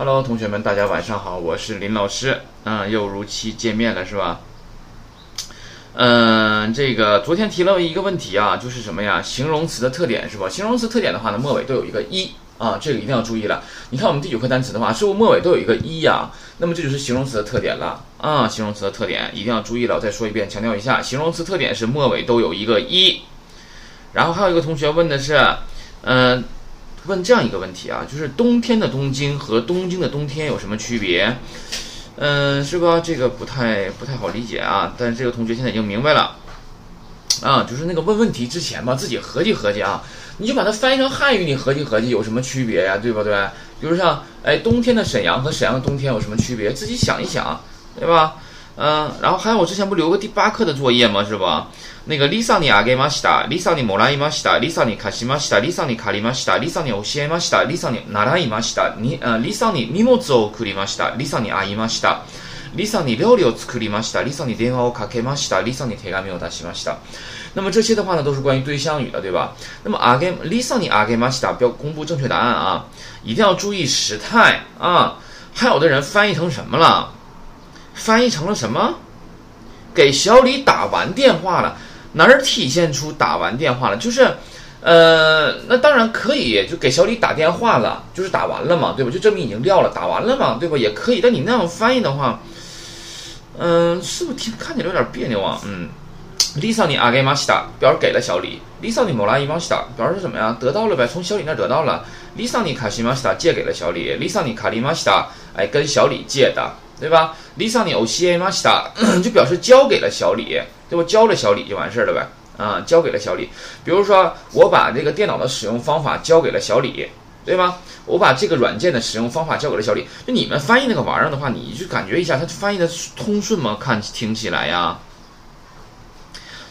Hello，同学们，大家晚上好，我是林老师，嗯，又如期见面了，是吧？嗯，这个昨天提了一个问题啊，就是什么呀？形容词的特点是吧？形容词特点的话呢，末尾都有一个一啊，这个一定要注意了。你看我们第九课单词的话，是不是末尾都有一个一呀？那么这就是形容词的特点了啊，形容词的特点一定要注意了。我再说一遍，强调一下，形容词特点是末尾都有一个一。然后还有一个同学问的是，嗯。问这样一个问题啊，就是冬天的东京和东京的冬天有什么区别？嗯，是吧？这个不太不太好理解啊。但是这个同学现在已经明白了啊，就是那个问问题之前吧，自己合计合计啊，你就把它翻译成汉语，你合计合计有什么区别呀？对不对？比如像哎，冬天的沈阳和沈阳的冬天有什么区别？自己想一想，对吧？嗯，然后还有我之前不留个第八课的作业吗？是吧？那个 Lisa にあげました。Lisa にもらいました。Lisa に貸しました。Lisa に借りました。Lisa に教えました。Lisa に習いました。に、Lisa に荷物を送りました。Lisa に会いました。Lisa に料理を作りました。Lisa に電話をかけました。Lisa に手紙を出しました。那么这些的话呢，都是关于对象语的，对吧？那么あげ Lisa にあげました，标公布正确答案啊！一定要注意时态啊！还有的人翻译成什么了？ 翻译成了什么？给小李打完电话了。哪儿体现出打完电话了？就是，呃，那当然可以，就给小李打电话了，就是打完了嘛，对吧？就证明已经撂了，打完了嘛，对吧？也可以。但你那样翻译的话，嗯，是不是听看起来有点别扭啊？嗯，Lisa 你阿给马西达表示给了小李，Lisa 你莫拉伊马西达表示什么呀？得到了呗，从小李那得到了。Lisa 你卡西马西达借给了小李，Lisa 你卡里马西达哎跟小李借的，对吧？Lisa 你欧西埃马西达就表示交给了小李。对吧？交了小李就完事儿了呗，啊，交给了小李。比如说，我把这个电脑的使用方法交给了小李，对吧？我把这个软件的使用方法交给了小李。就你们翻译那个玩意儿的话，你就感觉一下，他翻译的通顺吗？看听起来呀，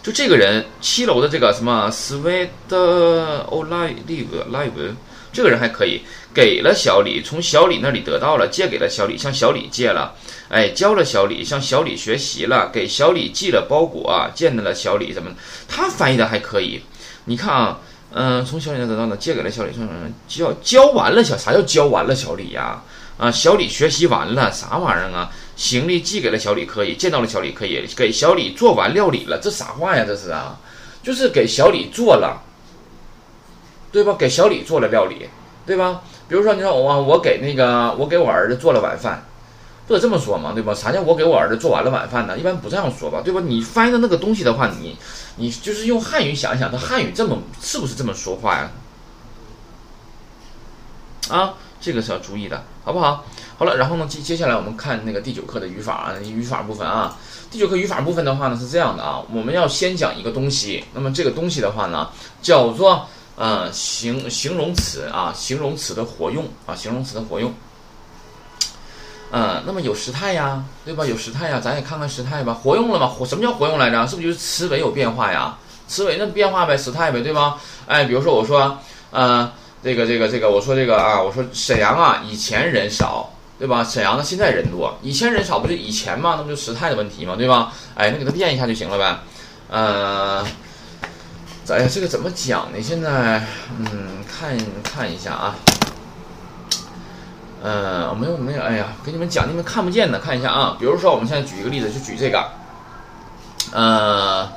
就这个人七楼的这个什么 Sweet Olive Live，这个人还可以，给了小李，从小李那里得到了，借给了小李，向小李借了。哎，教了小李，向小李学习了，给小李寄了包裹，见到了小李，怎么？他翻译的还可以。你看啊，嗯，从小李那得到的，借给了小李，教教完了小，啥叫教完了小李呀？啊，小李学习完了，啥玩意儿啊？行李寄给了小李，可以，见到了小李，可以，给小李做完料理了，这啥话呀？这是啊，就是给小李做了，对吧？给小李做了料理，对吧？比如说，你说我我给那个我给我儿子做了晚饭。不得这么说吗，对吧？啥叫我给我儿子做完了晚饭呢？一般不这样说吧，对吧？你翻译的那个东西的话，你，你就是用汉语想一想，他汉语这么是不是这么说话呀？啊，这个是要注意的，好不好？好了，然后呢，接接下来我们看那个第九课的语法啊，语法部分啊。第九课语法部分的话呢是这样的啊，我们要先讲一个东西，那么这个东西的话呢叫做呃形形容词啊，形容词的活用啊，形容词的活用。嗯，那么有时态呀，对吧？有时态呀，咱也看看时态吧。活用了吗？活什么叫活用来着？是不是就是词尾有变化呀？词尾那变化呗，时态呗，对吧？哎，比如说我说，呃，这个这个这个，我说这个啊，我说沈阳啊，以前人少，对吧？沈阳呢，现在人多。以前人少不就以前嘛？那不就时态的问题嘛，对吧？哎，那给它变一下就行了呗。呃，哎呀，这个怎么讲呢？现在，嗯，看看一下啊。呃，没有没有，哎呀，给你们讲，你们看不见的，看一下啊。比如说，我们现在举一个例子，就举这个，呃，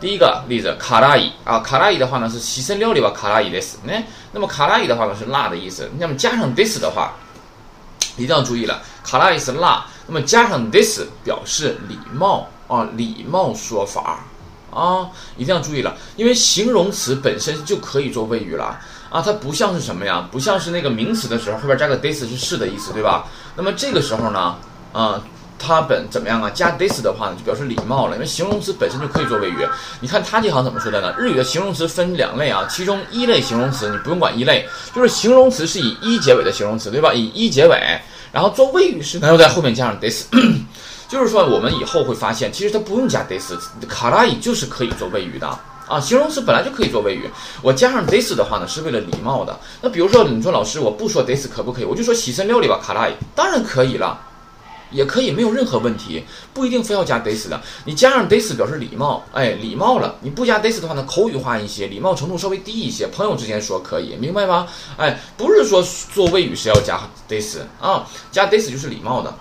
第一个例子，卡拉伊啊，卡拉伊的话呢是西生料理吧，卡拉伊 this，那那么卡拉伊的话呢是辣的意思，那么加上 this 的话，一定要注意了，卡拉伊是辣，那么加上 this 表示礼貌啊，礼貌说法啊，一定要注意了，因为形容词本身就可以做谓语了。啊，它不像是什么呀？不像是那个名词的时候，后边加个 this 是是的意思，对吧？那么这个时候呢，啊，它本怎么样啊？加 this 的话呢，就表示礼貌了，因为形容词本身就可以做谓语。你看它这行怎么说的呢？日语的形容词分两类啊，其中一类形容词你不用管一类，就是形容词是以一结尾的形容词，对吧？以一结尾，然后做谓语时呢，要在后面加上 this，就是说我们以后会发现，其实它不用加 this，卡拉伊就是可以做谓语的。啊，形容词本来就可以做谓语，我加上 this 的话呢，是为了礼貌的。那比如说，你说老师，我不说 this 可不可以？我就说洗身料理吧，卡拉伊，当然可以了，也可以，没有任何问题，不一定非要加 this 的。你加上 this 表示礼貌，哎，礼貌了。你不加 this 的话呢，口语化一些，礼貌程度稍微低一些，朋友之间说可以，明白吗？哎，不是说做谓语是要加 this 啊，加 this 就是礼貌的，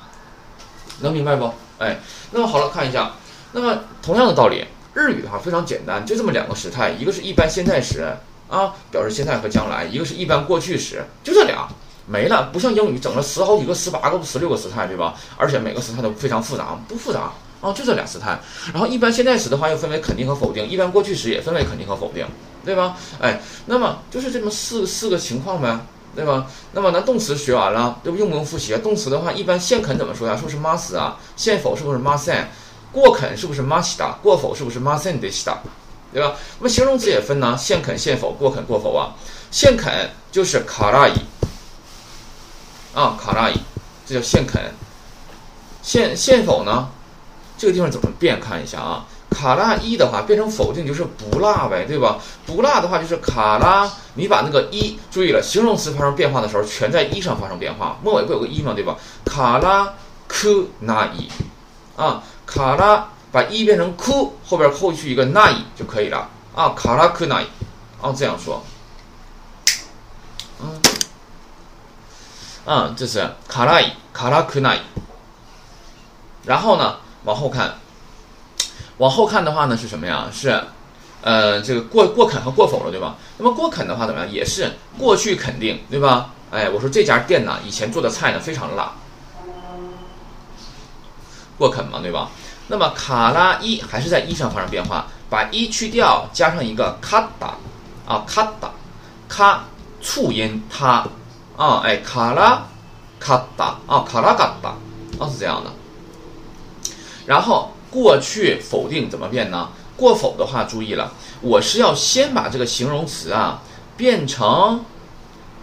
能明白不？哎，那么好了，看一下，那么同样的道理，日语的话非常简单，就这么两个时态，一个是一般现在时啊，表示现在和将来，一个是一般过去时，就这俩。没了，不像英语整了十好几个、十八个、十六个时态，对吧？而且每个时态都非常复杂，不复杂啊，就这俩时态。然后一般现在时的话又分为肯定和否定，一般过去时也分为肯定和否定，对吧？哎，那么就是这么四四个情况呗，对吧？那么咱动词学完了，对不？用不用复习啊？动词的话，一般现肯怎么说呀？是不是 must 啊？现否是不是 mustn't？过肯是不是 must？过否是不是 mustn't，对吧？那么形容词也分呢，现肯、现否、过肯、过否啊。现肯就是卡拉伊。啊，卡拉伊，这叫现肯。现现否呢？这个地方怎么变？看一下啊，卡拉伊的话变成否定就是不辣呗，对吧？不辣的话就是卡拉，你把那个一注意了，形容词发生变化的时候，全在一上发生变化，末尾不有个一吗？对吧？卡拉库那伊，啊，卡拉把一变成库，后边后续一个那伊就可以了啊，卡拉库那伊，啊，这样说，嗯。嗯，这是卡拉伊卡拉克奈。然后呢，往后看，往后看的话呢是什么呀？是，呃，这个过过肯和过否了，对吧？那么过肯的话怎么样？也是过去肯定，对吧？哎，我说这家店呢，以前做的菜呢非常辣，过肯嘛，对吧？那么卡拉伊还是在一上发生变化，把一去掉，加上一个卡达，啊，卡达，卡促音它。啊，哎，卡拉卡达啊，卡拉卡达啊，是这样的。然后过去否定怎么变呢？过否的话，注意了，我是要先把这个形容词啊变成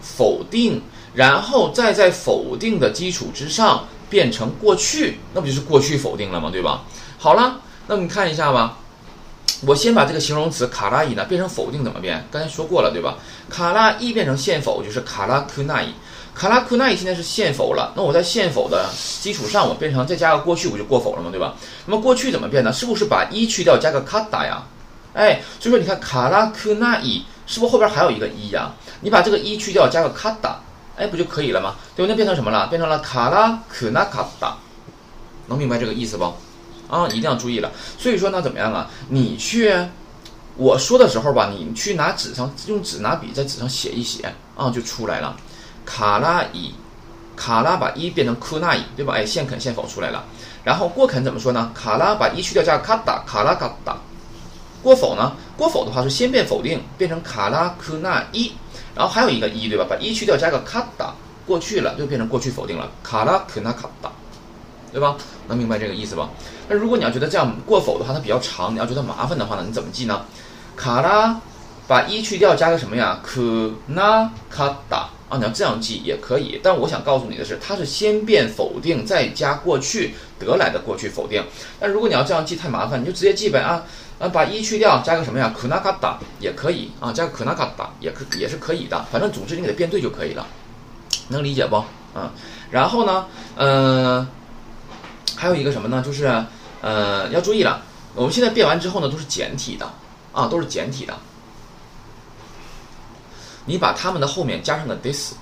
否定，然后再在否定的基础之上变成过去，那不就是过去否定了吗？对吧？好了，那我们看一下吧。我先把这个形容词卡拉伊呢变成否定怎么变？刚才说过了，对吧？卡拉伊变成现否就是卡拉库奈伊，卡拉库奈伊现在是现否了。那我在现否的基础上，我变成再加个过去，不就过否了吗？对吧？那么过去怎么变呢？是不是把一去掉，加个卡达呀？哎，所以说你看卡拉库奈伊是不是后边还有一个一呀？你把这个一去掉，加个卡达，哎，不就可以了吗？对吧？那变成什么了？变成了卡拉库纳卡达，能明白这个意思不？啊，一定要注意了。所以说呢，怎么样啊？你去我说的时候吧，你去拿纸上用纸拿笔在纸上写一写啊，就出来了。卡拉伊，卡拉把一变成库纳伊，对吧？哎，现肯现否出来了。然后过肯怎么说呢？卡拉把一去掉加个卡达，卡拉卡达。过否呢？过否的话是先变否定，变成卡拉库纳伊，然后还有一个一对吧？把一去掉加个卡达，过去了就变成过去否定了，卡拉库纳卡达。对吧？能明白这个意思吧？那如果你要觉得这样过否的话，它比较长，你要觉得麻烦的话呢，你怎么记呢？卡拉把一去掉，加个什么呀？可那卡达啊，你要这样记也可以。但我想告诉你的是，它是先变否定，再加过去得来的过去否定。但如果你要这样记太麻烦，你就直接记呗啊啊，把一去掉，加个什么呀？可那卡达也可以啊，加个可那卡达也可也是可以的。反正总之你给它变对就可以了，能理解不？啊，然后呢，嗯。还有一个什么呢？就是，呃，要注意了。我们现在变完之后呢，都是简体的，啊，都是简体的。你把它们的后面加上个 this，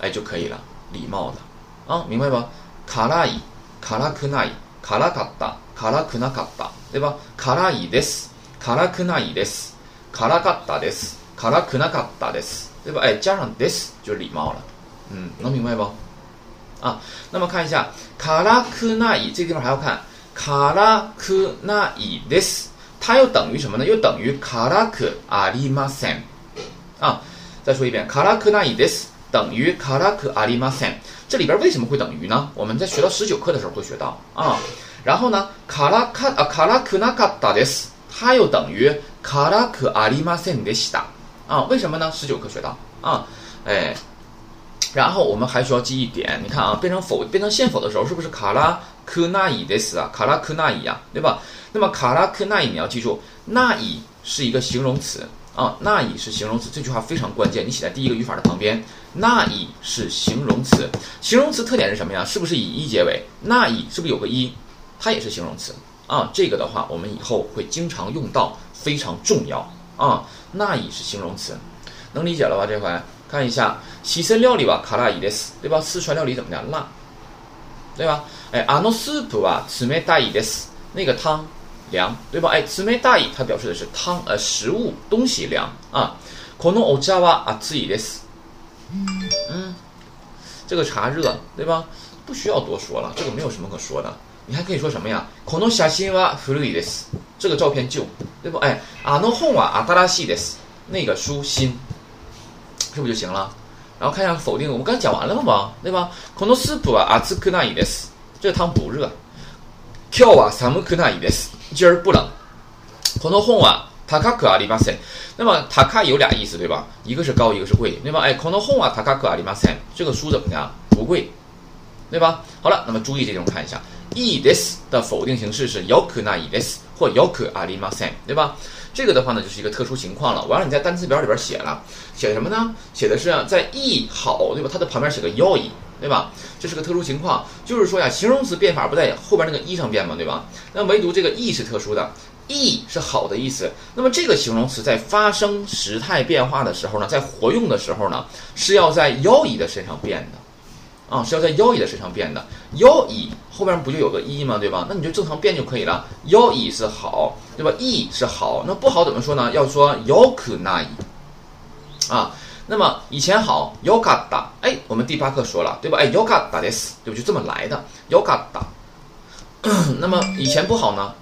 哎就可以了，礼貌的，啊，明白吧？卡拉伊，卡拉克纳伊，卡拉卡达，卡拉克纳卡达，对吧？卡拉伊 this，卡拉克纳伊 this，卡拉卡达 this，卡拉克纳卡达 this，对吧？哎，加上 this 就礼貌了，嗯，能明白不？啊，那么看一下卡拉克纳伊这个地方还要看卡拉克纳伊 this，它又等于什么呢？又等于卡拉克阿里马森啊。再说一遍，卡拉克纳伊 this 等于卡拉克阿里马森。这里边为什么会等于呢？我们在学到十九课的时候会学到啊。然后呢，卡拉卡啊卡拉克纳卡达 this，它又等于卡拉克阿里马森的西达啊。为什么呢？十九课学到啊，哎。然后我们还需要记一点，你看啊，变成否变成现否的时候，是不是卡拉科纳伊的斯啊？卡拉科纳伊啊，对吧？那么卡拉科纳伊你要记住，那伊是一个形容词啊，那伊是形容词，这句话非常关键，你写在第一个语法的旁边。那以是形容词，形容词特点是什么呀？是不是以一结尾？那以是不是有个一？它也是形容词啊。这个的话，我们以后会经常用到，非常重要啊。那以是形容词，能理解了吧？这回看一下，西生料理吧，卡拉伊的斯，对吧？四川料理怎么讲？辣，对吧？哎，阿诺斯普啊，慈眉大伊的斯，那个汤。凉，对吧？哎，慈眉大意，它表示的是汤，呃，食物东西凉啊。このお茶は熱いです。嗯，这个茶热，对吧？不需要多说了，这个没有什么可说的。你还可以说什么呀？この写真は古いです。这个照片旧，对不？哎，あの本は新しいです。那个书新， 是不是就行了？然后看一下否定，我们刚才讲完了嘛，对吧？このスープは熱くないです。这个汤不热。今日は寒くないです。今儿不冷。この本は高くありません。那么高有俩意思，对吧？一个是高，一个是贵，对吧？哎，この本は高くありません。这个书怎么样？不贵，对吧？好了，那么注意这种看一下，いいです的否定形式是よくないです，或よくありません，对吧？ 这个的话呢，就是一个特殊情况了。完了，你在单词表里边写了，写什么呢？写的是在い好，对吧？它的旁边写个よい。对吧？这是个特殊情况，就是说呀，形容词变法不在后边那个一上变嘛，对吧？那唯独这个 e 是特殊的，e 是好的意思。那么这个形容词在发生时态变化的时候呢，在活用的时候呢，是要在腰乙的身上变的，啊，是要在腰乙的身上变的。腰乙后边不就有个一吗？对吧？那你就正常变就可以了。腰乙是好， 对吧？e 是好，那不好怎么说呢？要说 yoku nai，啊。那么以前好，yoga 打，哎，我们第八课说了，对吧？哎，yoga 打的死，对不？就这么来的，yoga 打。那么以前不好呢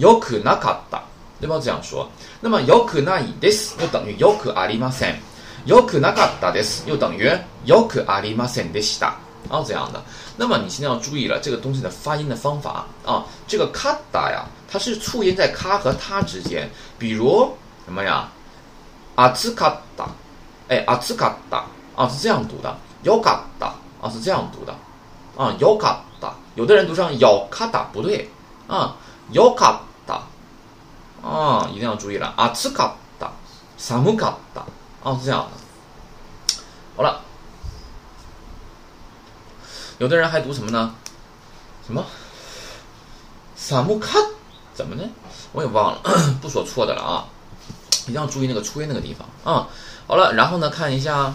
，yoku naka 打，对吧？这样说。那么 yoku nai des 又等于 yoku arimasen，yoku naka 打的死又等于 yoku arimasen des 打，啊，这样的。那么你现在要注意了，这个东西的发音的方法啊，这个 kata 呀，它是促音在咔和它之间，比如什么呀，atsukata。哎，阿兹卡达啊，是这样读的；姚卡达啊，是这样读的。啊，姚卡达，有的人读成姚卡达，不对啊，姚卡达啊，一定要注意了。阿兹卡达，萨姆卡达啊，是这样的。好了，有的人还读什么呢？什么？萨姆卡？怎么呢？我也忘了，不说错的了啊，一定要注意那个出音那个地方啊。好了，然后呢，看一下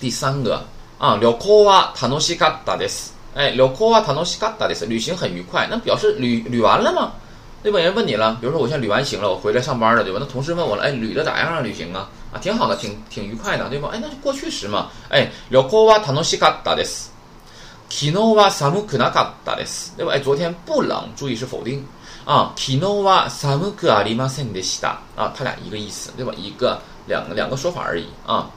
第三个啊，旅行は楽しかったです。哎，旅行は楽しかったです，旅行很愉快，那表示旅旅完了吗？对吧？人问你了，比如说我现在旅完行了，我回来上班了，对吧？那同事问我了，哎，旅的咋样啊？旅行啊？ 啊，挺好的，挺挺愉快的，对吧？哎，那就过去时嘛。哎，旅行は楽しかったです。昨日は寒くなかったです，对吧？哎，昨天不冷，注意是否定啊。昨日は寒くありませんでした。啊，它俩一个意思，对吧？一个。两个两个说法而已啊。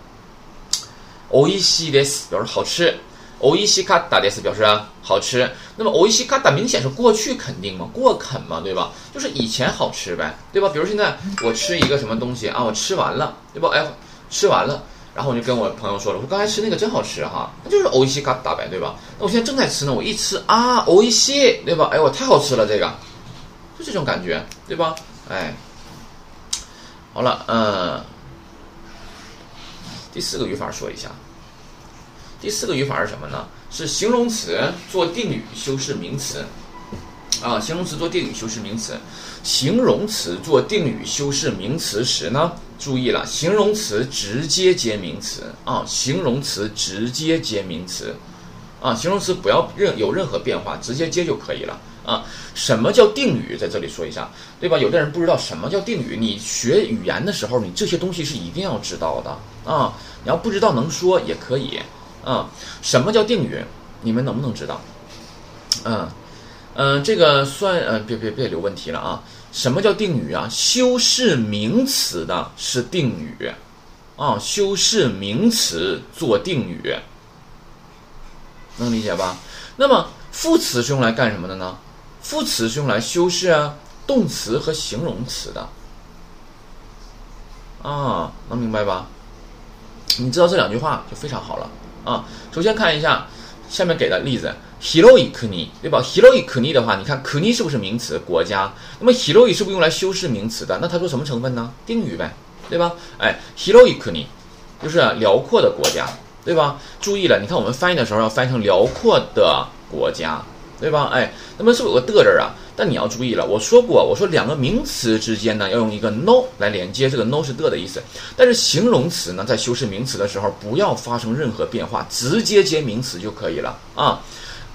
おいしいです表示好吃， おいしかったです表示好吃。那么おいしかった明显是过去肯定嘛，过肯嘛，对吧？就是以前好吃呗，对吧？比如现在我吃一个什么东西啊，我吃完了，对吧？哎，吃完了，然后我就跟我朋友说了，我说刚才吃那个真好吃哈，那就是おいしかった呗，对吧？那我现在正在吃呢，我一吃啊，おいしい，对吧？哎，我太好吃了，这个就这种感觉，对吧？哎，好了，嗯。第四个语法说一下， 第四个语法是什么呢？是形容词做定语修饰名词啊。形容词做定语修饰名词，形容词做定语修饰名词时呢，注意了，形容词直接接名词啊。形容词直接接名词啊。形容词不要任有任何变化，直接接就可以了啊。什么叫定语？在这里说一下，对吧？有的人不知道什么叫定语，你学语言的时候，你这些东西是一定要知道的。啊，你要不知道能说也可以，啊，什么叫定语？你们能不能知道？嗯，嗯，这个算，嗯，别别别留问题了啊！什么叫定语啊？修饰名词的是定语，啊，修饰名词做定语，能理解吧？那么副词是用来干什么的呢？副词是用来修饰啊动词和形容词的，啊，能明白吧？你知道这两句话就非常好了啊！首先看一下下面给的例子，hiroi kuni，对吧？hiroi kuni 的话，你看 kuni 是不是名词？国家。那么 hiroi 是不是用来修饰名词的？那它做什么成分呢？定语呗，对吧？哎，hiroi kuni，就是辽阔的国家，对吧？注意了，你看我们翻译的时候要翻译成辽阔的国家，对吧？哎，那么是不是有个的字儿啊？但你要注意了，我说过，我说两个名词之间呢要用一个 no 来连接，这个 no 是的的意思。但是形容词呢，在修饰名词的时候不要发生任何变化，直接接名词就可以了啊。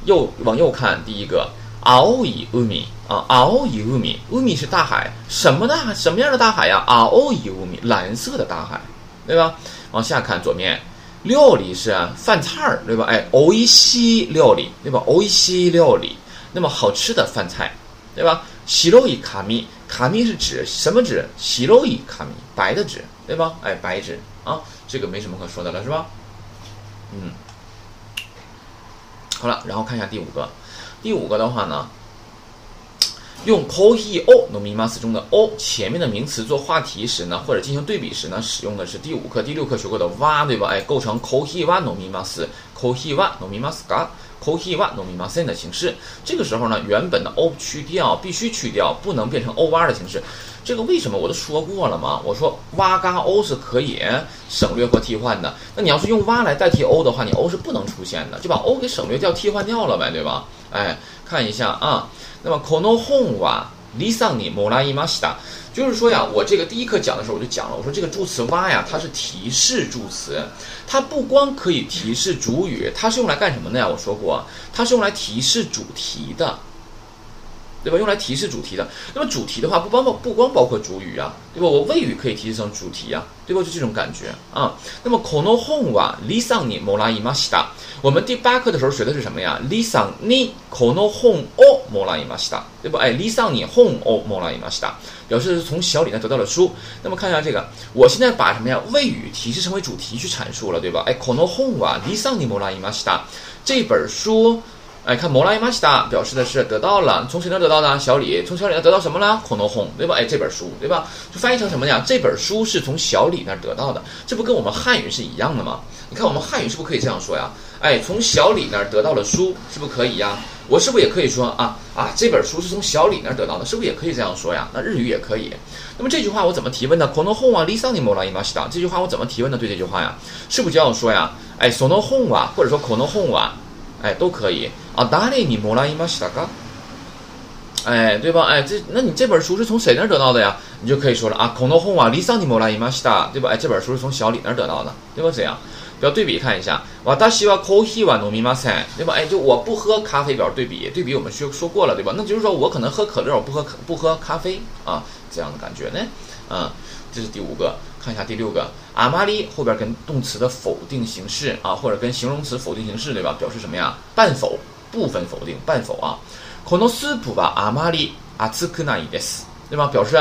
右往右看，第一个，ao i umi 啊，ao i umi，umi 是大海，什么大什么样的大海呀？ao i umi，蓝色的大海，对吧？往下看左面，料理是饭菜儿，对吧？哎，おいしい料理，对吧？おいしい料理，那么好吃的饭菜。对吧？西罗伊卡米，卡米是指什么纸？西罗伊卡米，白的纸，对吧？哎，白纸啊，这个没什么可说的了，是吧？嗯，好了，然后看一下第五个，第五个的话呢， 用 kohi o no mimas 中的 o 前面的名词做话题时呢，或者进行对比时呢，使用的是第五课、第六课学过的哇，对吧？哎，构成 kohi wa no mimas，kohi wa no mimas ga。ko hi wa no mi ma sen 的形式，这个时候呢，原本的 o 去掉，必须去掉，不能变成 o 哇的形式。这个为什么我都说过了嘛？我说哇嘎 o 是可以省略或替换的。那你要是用哇来代替 o 的话，你 o 是不能出现的，就把 o 给省略掉、替换掉了呗，对吧？哎，看一下啊，那么 kono hon wa lisan ni morai mashita。就是说呀，我这个第一课讲的时候我就讲了，我说这个助词哇呀，它是提示助词，它不光可以提示主语，它是用来干什么的呀？我说过，它是用来提示主题的。对吧？用来提示主题的。那么主题的话，不包括不光包括主语啊，对吧？我谓语可以提示成主题啊，对吧？就这种感觉啊。那么 kono hon wa lisan ni morai mashita。我们第八课的时候学的是什么呀？lisan ni kono hon o morai mashita，对吧？哎，lisan ni hon o morai mashita，表示是从小李那得到了书。那么看一下这个，我现在把什么呀？谓语提示成为主题去阐述了，对吧？哎，kono hon wa lisan ni morai mashita，这本书。哎，看摩拉伊玛西达表示的是得到了，从谁那得到的？小李从小李那得到什么了？恐龙红，对吧？哎，这本书，对吧？就翻译成什么呀？这本书是从小李那得到的，这不跟我们汉语是一样的吗？你看我们汉语是不是可以这样说呀？哎，从小李那得到了书，是不是可以呀？我是不是也可以说啊啊？这本书是从小李那得到的，是不是也可以这样说呀？那日语也可以。那么这句话我怎么提问呢？恐龙红啊，lisa ni 摩拉伊玛西达，这句话我怎么提问呢？对这句话呀，是不是就要说呀？哎，索诺红啊，或者说恐龙红啊？哎，都可以啊。达里你摩拉伊玛西达嘎，哎，对吧？哎，这那你这本书是从谁那儿得到的呀？你就可以说了啊，孔诺红啊，里桑尼摩拉伊玛西达，对吧？哎，这本书是从小李那儿得到的，对吧？这样，表对比看一下。瓦达西瓦コーヒーは飲みません，对吧？哎，就我不喝咖啡，表对比，对比我们说说过了，对吧？那就是说我可能喝可乐，我不喝不喝咖啡啊，这样的感觉呢？嗯，这是第五个。 看一下第六个，阿玛里后边跟动词的否定形式啊，或者跟形容词否定形式，对吧？表示什么呀？半否，部分否定，半否啊。このスープはあまり熱くないです，对吧？表示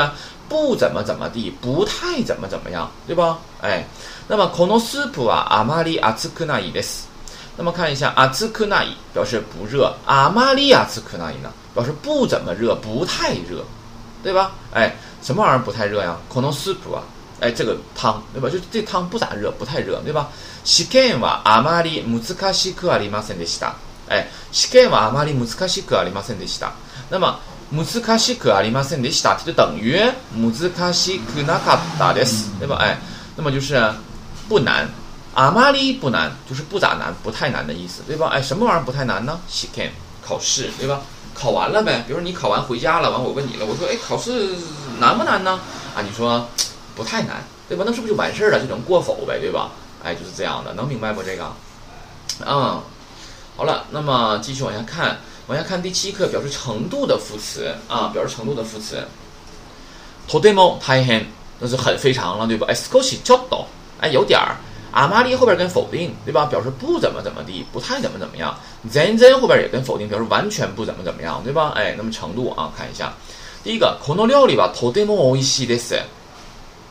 不怎么怎么地，不太怎么怎么样，对吧？哎，那么このスープはあまり熱くないです。那么看一下熱くない表示不热，あまり熱くない呢表示不怎么热，不太热，对吧？哎，什么玩意儿不太热呀？このスープ啊哎，这个汤对吧？就这汤不咋热，不太热，对吧？試験はあまり難しくありませんでした。哎，試験はあまり難しくありませんでした。那么難しくありませんでした就等于難しくなかったです，对吧？哎，那么就是不难，あまり不难，就是不咋难，不太难的意思，对吧？哎，什么玩意儿不太难呢？試験考试，对吧？考完了呗。比如说你考完回家了，完我问你了，我说哎，考试难不难呢？啊，你说。 不太难，对吧？那是不是就完事儿了？就能过否呗，对吧？哎，就是这样的，能明白不？这个，嗯，好了，那么继续往下看，往下看第七课表示程度的副词啊，表示程度的副词。とても大変，那是很非常了，对吧？哎，少しちょっと，哎，有点儿。阿玛利后边跟否定，对吧？表示不怎么怎么地，不太怎么怎么样。全然后边也跟否定，表示完全不怎么怎么样，对吧？哎，那么程度啊，看一下，第一个この料理はとても美味しいです。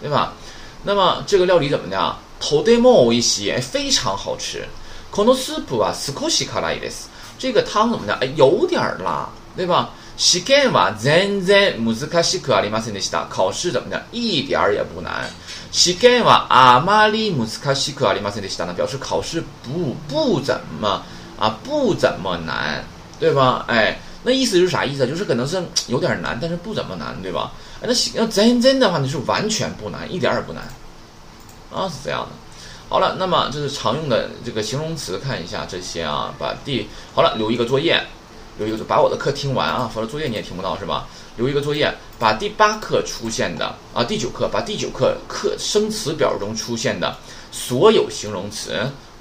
对吧？那么这个料理怎么样？头戴帽一些，非常好吃。このスープは少し辛いです。这个汤怎么样？哎，有点辣，对吧？試験は全然難しくありませんでした。考试怎么样？一点儿也不难。試験はあまり難しくありませんでした呢？表示考试不不怎么啊，不怎么难，对吧？哎， 那意思是啥意思？就是可能是有点难，但是不怎么难，对吧？那要真真的话，你是完全不难，一点也不难，啊，是这样的。好了，那么这是常用的这个形容词，看一下这些啊，把第好了留一个作业，留一个把我的课听完啊，否则作业你也听不到是吧？留一个作业，把第八课出现的啊，第九课把第九课课生词表中出现的所有形容词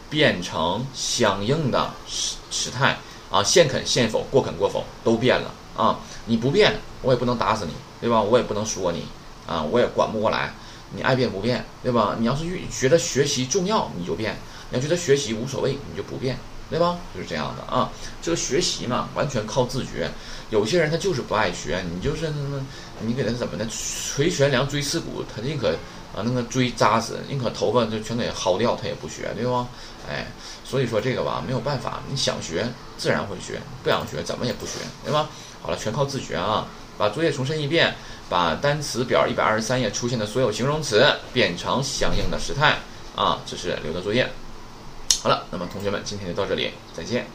变成相应的时时态啊，现肯现否，过肯过否都变了啊，你不变，我也不能打死你，对吧？我也不能说你啊，我也管不过来。你爱变不变，对吧？你要是觉得学习重要，你就变；你要觉得学习无所谓，你就不变，对吧？就是这样的啊。这个学习嘛，完全靠自觉。有些人他就是不爱学，你就是那，你给他怎么的？捶悬梁锥刺股，他宁可啊那个锥扎死，宁可头发就全给薅掉，他也不学，对吧？哎，所以说这个吧，没有办法，你想学自然会学，不想学怎么也不学，对吧？好了，全靠自觉啊。把作业重申一遍，把单词表一百二十三页出现的所有形容词变成相应的时态啊，这是留的作业。好了，那么同学们，今天就到这里，再见。